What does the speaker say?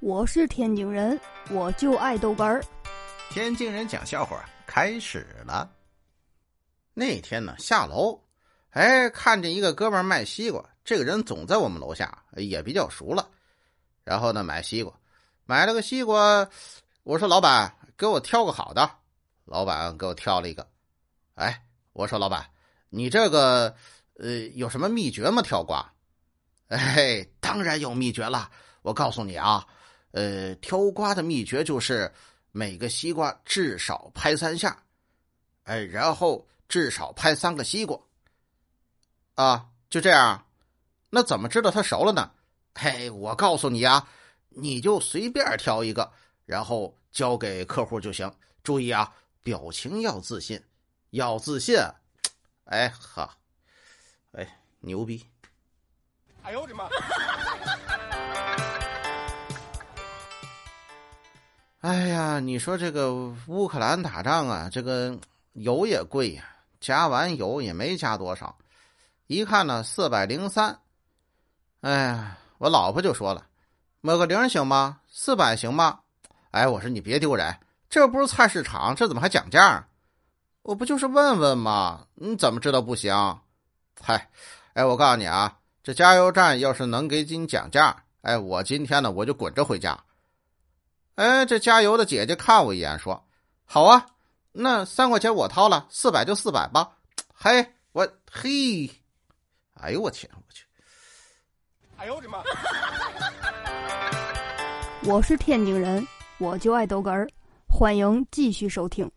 我是天津人，我就爱豆干儿。天津人讲笑话开始了。那天呢，下楼，哎，看见一个哥们卖西瓜，这个人总在我们楼下，也比较熟了。然后呢，买西瓜，买了个西瓜，我说老板，给我挑个好的。老板给我挑了一个，哎，我说老板，你这个呃有什么秘诀吗？挑瓜？哎，当然有秘诀了，我告诉你啊。呃，挑瓜的秘诀就是每个西瓜至少拍三下，哎，然后至少拍三个西瓜，啊，就这样，那怎么知道它熟了呢？嘿，我告诉你啊，你就随便挑一个，然后交给客户就行。注意啊，表情要自信，要自信。哎哈，哎，牛逼！哎呦我的妈！哎呀，你说这个乌克兰打仗啊，这个油也贵呀，加完油也没加多少，一看呢四百零三。哎呀，我老婆就说了，抹个零行吗？四百行吗？哎，我说你别丢人，这不是菜市场，这怎么还讲价？我不就是问问吗？你怎么知道不行？嗨，哎，我告诉你啊，这加油站要是能给你讲价，哎，我今天呢我就滚着回家。哎，这加油的姐姐看我一眼，说：“好啊，那三块钱我掏了，四百就四百吧。”嘿，我嘿，哎呦我天，我去！哎呦我的妈！我是天津人，我就爱逗哏儿，欢迎继续收听。